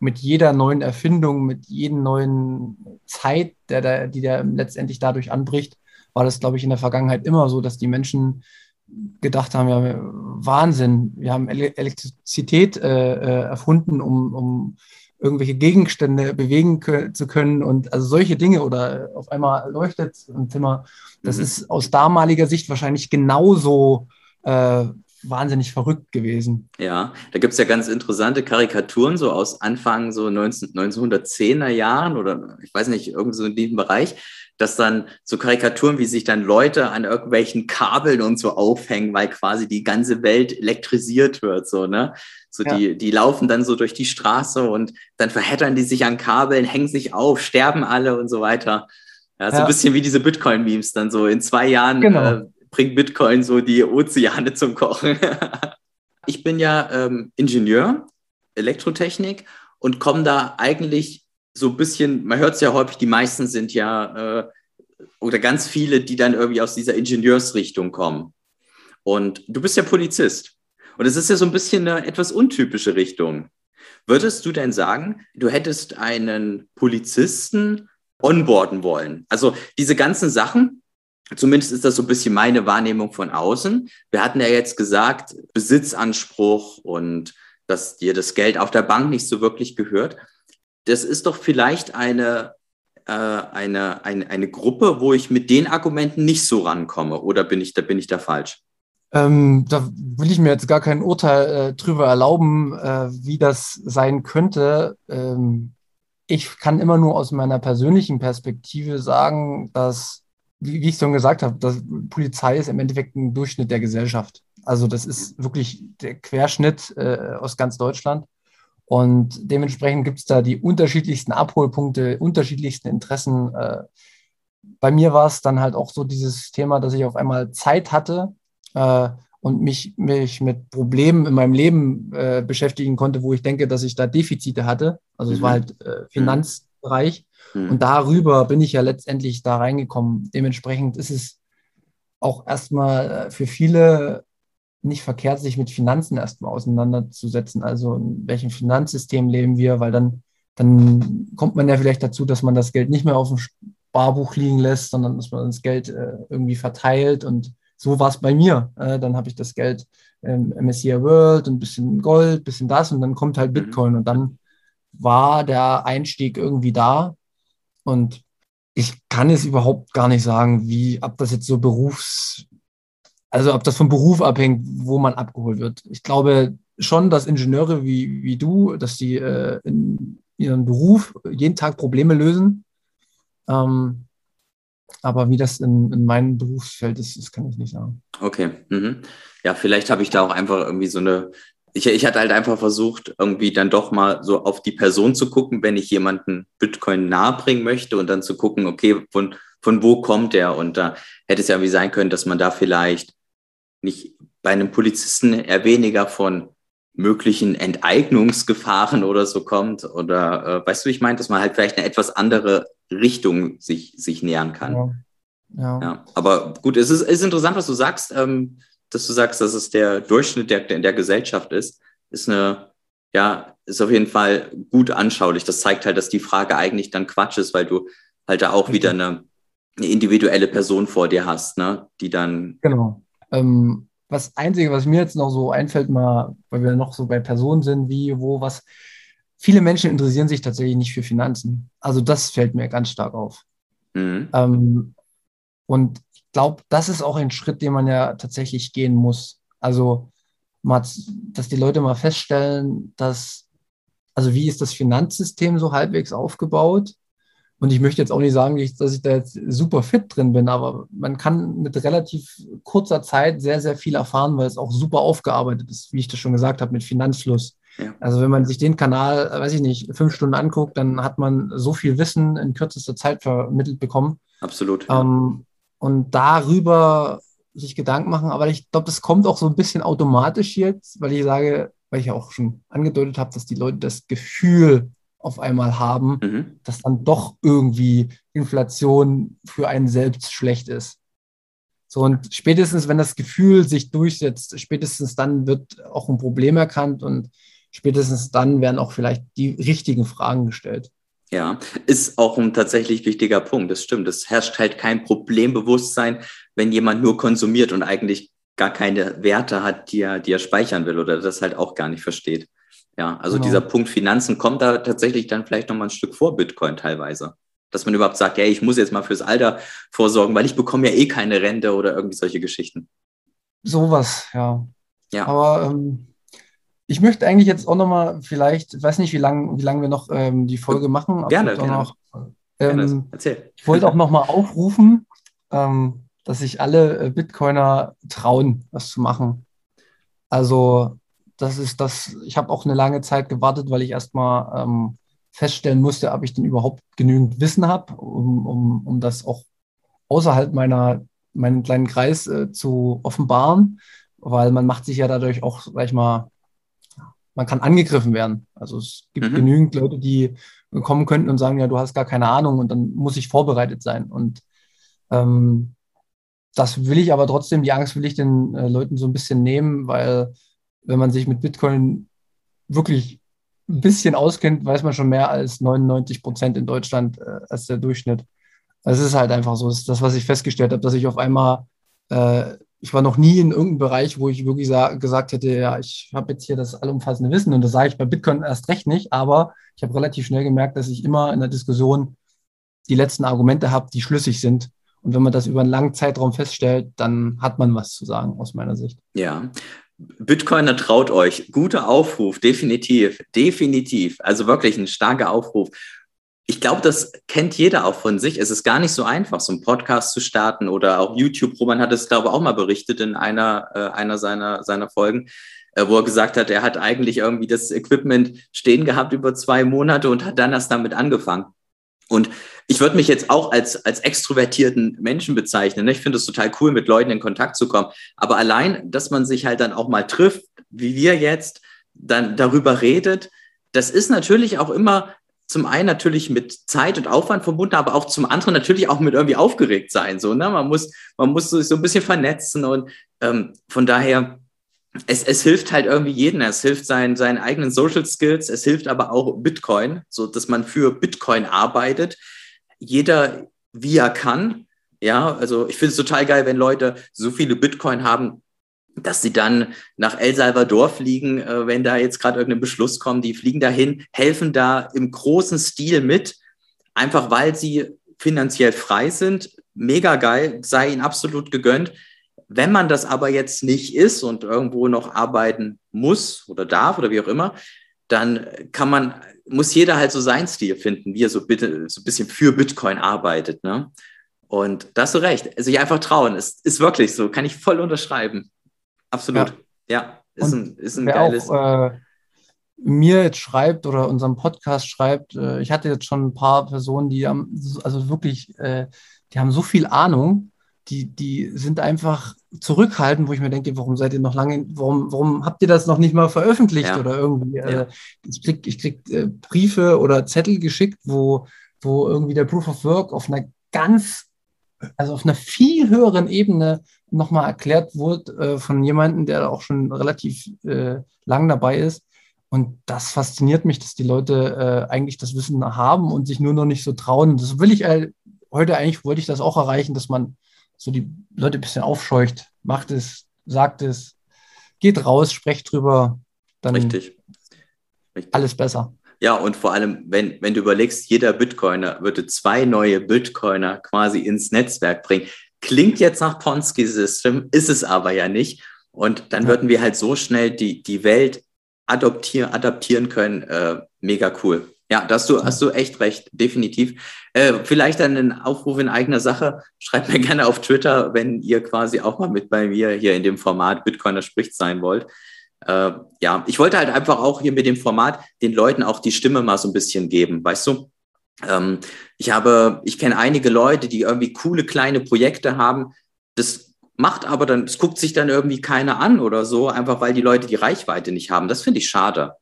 mit jeder neuen Erfindung, mit jedem neuen Zeit, der, der, die der letztendlich dadurch anbricht, war das, glaube ich, in der Vergangenheit immer so, dass die Menschen gedacht haben, ja, Wahnsinn, wir haben Elektrizität äh, äh, erfunden, um, um irgendwelche Gegenstände bewegen zu können und also solche Dinge oder auf einmal leuchtet ein Zimmer. Das mhm. ist aus damaliger Sicht wahrscheinlich genauso äh, wahnsinnig verrückt gewesen. Ja, da gibt es ja ganz interessante Karikaturen, so aus Anfang so 19, 1910er Jahren oder ich weiß nicht, irgend so in diesem Bereich, dass dann so Karikaturen, wie sich dann Leute an irgendwelchen Kabeln und so aufhängen, weil quasi die ganze Welt elektrisiert wird, so, ne? So ja. die, die laufen dann so durch die Straße und dann verheddern die sich an Kabeln, hängen sich auf, sterben alle und so weiter. Ja, so ja. ein bisschen wie diese Bitcoin-Memes dann so. In zwei Jahren genau. äh, bringt Bitcoin so die Ozeane zum Kochen. (laughs) ich bin ja ähm, Ingenieur, Elektrotechnik und komme da eigentlich so ein bisschen, man hört es ja häufig, die meisten sind ja, äh, oder ganz viele, die dann irgendwie aus dieser Ingenieursrichtung kommen. Und du bist ja Polizist. Und es ist ja so ein bisschen eine etwas untypische Richtung. Würdest du denn sagen, du hättest einen Polizisten onboarden wollen? Also diese ganzen Sachen, zumindest ist das so ein bisschen meine Wahrnehmung von außen. Wir hatten ja jetzt gesagt, Besitzanspruch und dass dir das Geld auf der Bank nicht so wirklich gehört. das ist doch vielleicht eine, äh, eine, eine, eine Gruppe, wo ich mit den Argumenten nicht so rankomme. Oder bin ich da, bin ich da falsch? Ähm, da will ich mir jetzt gar kein Urteil äh, drüber erlauben, äh, wie das sein könnte. Ähm, ich kann immer nur aus meiner persönlichen Perspektive sagen, dass, wie, wie ich schon gesagt habe, dass Polizei ist im Endeffekt ein Durchschnitt der Gesellschaft. Also das ist wirklich der Querschnitt äh, aus ganz Deutschland. Und dementsprechend gibt es da die unterschiedlichsten Abholpunkte, unterschiedlichsten Interessen. Äh, bei mir war es dann halt auch so dieses Thema, dass ich auf einmal Zeit hatte äh, und mich, mich mit Problemen in meinem Leben äh, beschäftigen konnte, wo ich denke, dass ich da Defizite hatte. Also es war mhm. halt äh, Finanzbereich. Mhm. Und darüber bin ich ja letztendlich da reingekommen. Dementsprechend ist es auch erstmal äh, für viele nicht verkehrt, sich mit Finanzen erstmal auseinanderzusetzen. Also in welchem Finanzsystem leben wir, weil dann, dann kommt man ja vielleicht dazu, dass man das Geld nicht mehr auf dem Sparbuch liegen lässt, sondern dass man das Geld äh, irgendwie verteilt. Und so war es bei mir. Äh, dann habe ich das Geld im MSCI World, ein bisschen Gold, ein bisschen das und dann kommt halt mhm. Bitcoin. Und dann war der Einstieg irgendwie da. Und ich kann es überhaupt gar nicht sagen, wie, ob das jetzt so berufs, also ob das vom Beruf abhängt, wo man abgeholt wird. Ich glaube schon, dass Ingenieure wie, wie du, dass die äh, in ihrem Beruf jeden Tag Probleme lösen. Ähm, aber wie das in, in meinem Berufsfeld ist, das kann ich nicht sagen. Okay. Mhm. Ja, vielleicht habe ich da auch einfach irgendwie so eine. Ich, ich hatte halt einfach versucht, irgendwie dann doch mal so auf die Person zu gucken, wenn ich jemanden Bitcoin nahebringen möchte und dann zu gucken, okay, von, von wo kommt der? Und da hätte es ja irgendwie sein können, dass man da vielleicht nicht bei einem Polizisten eher weniger von möglichen Enteignungsgefahren oder so kommt. Oder äh, weißt du, ich meine, dass man halt vielleicht eine etwas andere Richtung sich, sich nähern kann. Ja. ja. ja. aber gut, es ist, ist interessant, was du sagst, ähm, dass du sagst, dass es der Durchschnitt der, der, der Gesellschaft ist. Ist eine, ja, ist auf jeden Fall gut anschaulich. Das zeigt halt, dass die Frage eigentlich dann Quatsch ist, weil du halt da auch wieder eine, eine individuelle Person vor dir hast, ne, die dann. Genau. Ähm, was Einzige, was mir jetzt noch so einfällt, mal, weil wir noch so bei Personen sind, wie, wo, was. Viele Menschen interessieren sich tatsächlich nicht für Finanzen. Also das fällt mir ganz stark auf. Mhm. Ähm, und ich glaube, das ist auch ein Schritt, den man ja tatsächlich gehen muss. Also, mal, dass die Leute mal feststellen, dass, also wie ist das Finanzsystem so halbwegs aufgebaut? Und ich möchte jetzt auch nicht sagen, dass ich da jetzt super fit drin bin, aber man kann mit relativ kurzer Zeit sehr, sehr viel erfahren, weil es auch super aufgearbeitet ist, wie ich das schon gesagt habe, mit Finanzfluss. Ja. Also wenn man sich den Kanal, weiß ich nicht, fünf Stunden anguckt, dann hat man so viel Wissen in kürzester Zeit vermittelt bekommen. Absolut. Ja. Ähm, und darüber sich Gedanken machen, aber ich glaube, das kommt auch so ein bisschen automatisch jetzt, weil ich sage, weil ich ja auch schon angedeutet habe, dass die Leute das Gefühl auf einmal haben, mhm. dass dann doch irgendwie Inflation für einen selbst schlecht ist. So, und spätestens, wenn das Gefühl sich durchsetzt, spätestens dann wird auch ein Problem erkannt und spätestens dann werden auch vielleicht die richtigen Fragen gestellt. Ja, ist auch ein tatsächlich wichtiger Punkt. Das stimmt. Es herrscht halt kein Problembewusstsein, wenn jemand nur konsumiert und eigentlich gar keine Werte hat, die er, die er speichern will oder das halt auch gar nicht versteht. Ja, also genau. dieser Punkt Finanzen kommt da tatsächlich dann vielleicht nochmal ein Stück vor Bitcoin teilweise. Dass man überhaupt sagt, ja, ich muss jetzt mal fürs Alter vorsorgen, weil ich bekomme ja eh keine Rente oder irgendwie solche Geschichten. Sowas, ja. Ja. Aber ähm, ich möchte eigentlich jetzt auch nochmal vielleicht, ich weiß nicht, wie lange wie lang wir noch ähm, die Folge machen. Gerne, gerne. Noch, ähm, gerne. Erzähl. Ich wollte auch nochmal aufrufen, ähm, dass sich alle äh, Bitcoiner trauen, was zu machen. Also das ist das, ich habe auch eine lange Zeit gewartet, weil ich erstmal ähm, feststellen musste, ob ich denn überhaupt genügend Wissen habe, um, um, um das auch außerhalb meiner, meinen kleinen Kreis äh, zu offenbaren, weil man macht sich ja dadurch auch, sag ich mal, man kann angegriffen werden. Also es gibt mhm. genügend Leute, die kommen könnten und sagen, ja, du hast gar keine Ahnung und dann muss ich vorbereitet sein. Und ähm, das will ich aber trotzdem, die Angst will ich den äh, Leuten so ein bisschen nehmen, weil wenn man sich mit Bitcoin wirklich ein bisschen auskennt, weiß man schon mehr als 99 Prozent in Deutschland äh, als der Durchschnitt. Es ist halt einfach so. Das ist das, was ich festgestellt habe, dass ich auf einmal äh, ich war noch nie in irgendeinem Bereich, wo ich wirklich gesagt hätte, ja, ich habe jetzt hier das allumfassende Wissen und das sage ich bei Bitcoin erst recht nicht, aber ich habe relativ schnell gemerkt, dass ich immer in der Diskussion die letzten Argumente habe, die schlüssig sind. Und wenn man das über einen langen Zeitraum feststellt, dann hat man was zu sagen aus meiner Sicht. Ja, Bitcoiner traut euch. Guter Aufruf, definitiv, definitiv. Also wirklich ein starker Aufruf. Ich glaube, das kennt jeder auch von sich. Es ist gar nicht so einfach, so einen Podcast zu starten oder auch YouTube. Roman hat es, glaube ich, auch mal berichtet in einer, äh, einer seiner, seiner Folgen, äh, wo er gesagt hat, er hat eigentlich irgendwie das Equipment stehen gehabt über zwei Monate und hat dann erst damit angefangen. Und ich würde mich jetzt auch als, als extrovertierten Menschen bezeichnen. Ne? Ich finde es total cool, mit Leuten in Kontakt zu kommen. Aber allein, dass man sich halt dann auch mal trifft, wie wir jetzt, dann darüber redet, das ist natürlich auch immer zum einen natürlich mit Zeit und Aufwand verbunden, aber auch zum anderen natürlich auch mit irgendwie aufgeregt sein. So, ne? Man muss, man muss sich so ein bisschen vernetzen und ähm, von daher es, es hilft halt irgendwie jedem. Es hilft seinen, seinen eigenen Social Skills. Es hilft aber auch Bitcoin, so dass man für Bitcoin arbeitet. Jeder, wie er kann. Ja, also ich finde es total geil, wenn Leute so viele Bitcoin haben, dass sie dann nach El Salvador fliegen, äh, wenn da jetzt gerade irgendein Beschluss kommt. Die fliegen dahin, helfen da im großen Stil mit, einfach weil sie finanziell frei sind. Mega geil, sei ihnen absolut gegönnt. Wenn man das aber jetzt nicht ist und irgendwo noch arbeiten muss oder darf oder wie auch immer, dann kann man, muss jeder halt so seinen Stil finden, wie er so bitte so ein bisschen für Bitcoin arbeitet. Ne? Und da hast du recht, sich einfach trauen, ist, ist wirklich so, kann ich voll unterschreiben. Absolut. Ja, ja ist, ein, ist ein geiles. Auch, äh, mir jetzt schreibt oder unserem Podcast schreibt, äh, ich hatte jetzt schon ein paar Personen, die haben, also wirklich, äh, die haben so viel Ahnung, die, die sind einfach zurückhaltend, wo ich mir denke, warum seid ihr noch lange, warum, warum habt ihr das noch nicht mal veröffentlicht ja. oder irgendwie? Ja. Äh, ich krieg, ich krieg äh, Briefe oder Zettel geschickt, wo, wo irgendwie der Proof of Work auf einer ganz, also auf einer viel höheren Ebene nochmal erklärt wurde äh, von jemandem, der auch schon relativ äh, lang dabei ist. Und das fasziniert mich, dass die Leute äh, eigentlich das Wissen haben und sich nur noch nicht so trauen. Das will ich äh, heute eigentlich, wollte ich das auch erreichen, dass man so die Leute ein bisschen aufscheucht. Macht es, sagt es, geht raus, sprecht drüber. Dann Richtig. Richtig. alles besser. Ja, und vor allem, wenn, wenn du überlegst, jeder Bitcoiner würde zwei neue Bitcoiner quasi ins Netzwerk bringen. Klingt jetzt nach Ponzi-System, ist es aber ja nicht. Und dann würden wir halt so schnell die, die Welt adoptieren, adaptieren können. Äh, mega cool. Ja, da hast du, hast du echt recht, definitiv. Äh, vielleicht einen Aufruf in eigener Sache. Schreibt mir gerne auf Twitter, wenn ihr quasi auch mal mit bei mir hier in dem Format Bitcoiner spricht sein wollt. Äh, ja, ich wollte halt einfach auch hier mit dem Format den Leuten auch die Stimme mal so ein bisschen geben, weißt du? Ähm, ich habe, ich kenne einige Leute, die irgendwie coole kleine Projekte haben. Das macht aber dann, es guckt sich dann irgendwie keiner an oder so, einfach weil die Leute die Reichweite nicht haben. Das finde ich schade.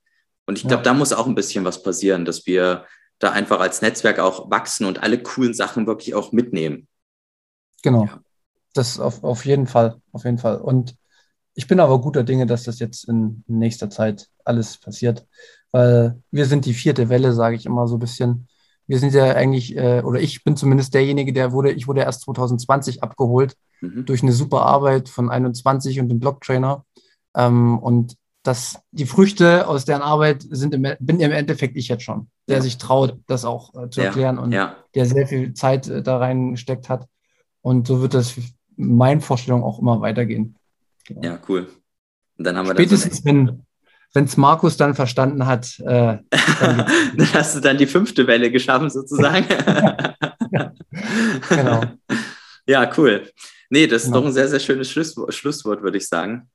Und ich glaube, ja. da muss auch ein bisschen was passieren, dass wir da einfach als Netzwerk auch wachsen und alle coolen Sachen wirklich auch mitnehmen. Genau. Ja. Das auf, auf jeden Fall, auf jeden Fall. Und ich bin aber guter Dinge, dass das jetzt in nächster Zeit alles passiert, weil wir sind die vierte Welle, sage ich immer so ein bisschen. Wir sind ja eigentlich, äh, oder ich bin zumindest derjenige, der wurde, ich wurde erst 2020 abgeholt mhm. durch eine super Arbeit von 21 und dem Blocktrainer. Ähm, und dass die Früchte aus deren Arbeit sind im, bin im Endeffekt ich jetzt schon, der ja. sich traut, das auch äh, zu erklären ja. und ja. der sehr viel Zeit äh, da reingesteckt hat. Und so wird das meinen Vorstellungen auch immer weitergehen. Genau. Ja, cool. Und dann haben wir Spätestens, wenn es Markus dann verstanden hat, äh, dann, (laughs) dann, hast du dann die fünfte Welle geschaffen, sozusagen. (laughs) genau. Ja, cool. Nee, das ist genau. doch ein sehr, sehr schönes Schlusswort, Schlusswort würde ich sagen.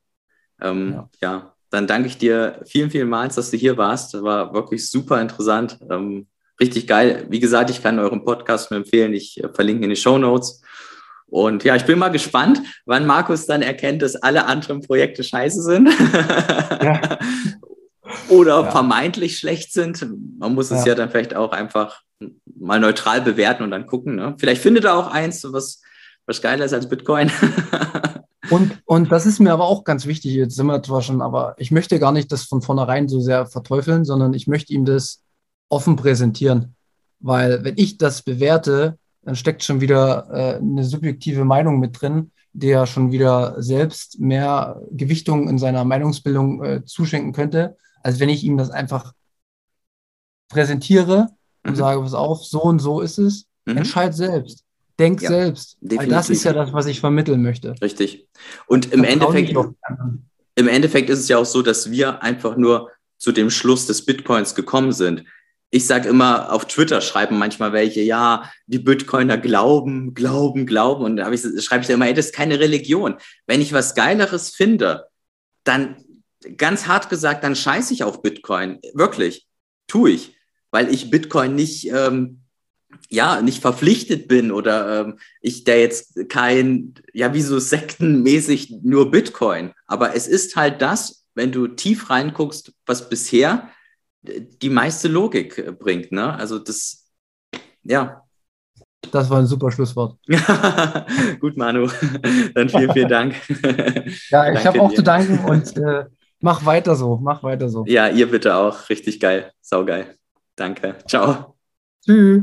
Ähm, ja. ja dann danke ich dir vielen, vielen Mal, dass du hier warst. Das war wirklich super interessant. Ähm, richtig geil. Wie gesagt, ich kann euren Podcast nur empfehlen. Ich äh, verlinke in die Show Notes. Und ja, ich bin mal gespannt, wann Markus dann erkennt, dass alle anderen Projekte scheiße sind. Ja. (laughs) Oder ja. vermeintlich schlecht sind. Man muss es ja. ja dann vielleicht auch einfach mal neutral bewerten und dann gucken. Ne? Vielleicht findet er auch eins, was, was geiler ist als Bitcoin. (laughs) Und, und das ist mir aber auch ganz wichtig, jetzt sind wir zwar schon, aber ich möchte gar nicht das von vornherein so sehr verteufeln, sondern ich möchte ihm das offen präsentieren. Weil wenn ich das bewerte, dann steckt schon wieder äh, eine subjektive Meinung mit drin, der schon wieder selbst mehr Gewichtung in seiner Meinungsbildung äh, zuschenken könnte, als wenn ich ihm das einfach präsentiere und mhm. sage, pass auf, so und so ist es. Mhm. Entscheid selbst. Denk ja, selbst. Definitiv. Weil das ist ja das, was ich vermitteln möchte. Richtig. Und im Endeffekt, im Endeffekt ist es ja auch so, dass wir einfach nur zu dem Schluss des Bitcoins gekommen sind. Ich sage immer, auf Twitter schreiben manchmal welche, ja, die Bitcoiner glauben, glauben, glauben. Und da ich, schreibe ich da immer, ey, das ist keine Religion. Wenn ich was Geileres finde, dann ganz hart gesagt, dann scheiße ich auf Bitcoin. Wirklich. Tue ich. Weil ich Bitcoin nicht ähm, ja, nicht verpflichtet bin oder ähm, ich der jetzt kein, ja, wie so sektenmäßig nur Bitcoin. Aber es ist halt das, wenn du tief reinguckst, was bisher die meiste Logik äh, bringt. Ne? Also das, ja. Das war ein super Schlusswort. (laughs) Gut, Manu. (laughs) Dann vielen, vielen Dank. ja, ich habe auch zu danken und äh, mach weiter so, mach weiter so. Ja, ihr bitte auch. Richtig geil. Saugeil. Danke. Ciao. Tschüss.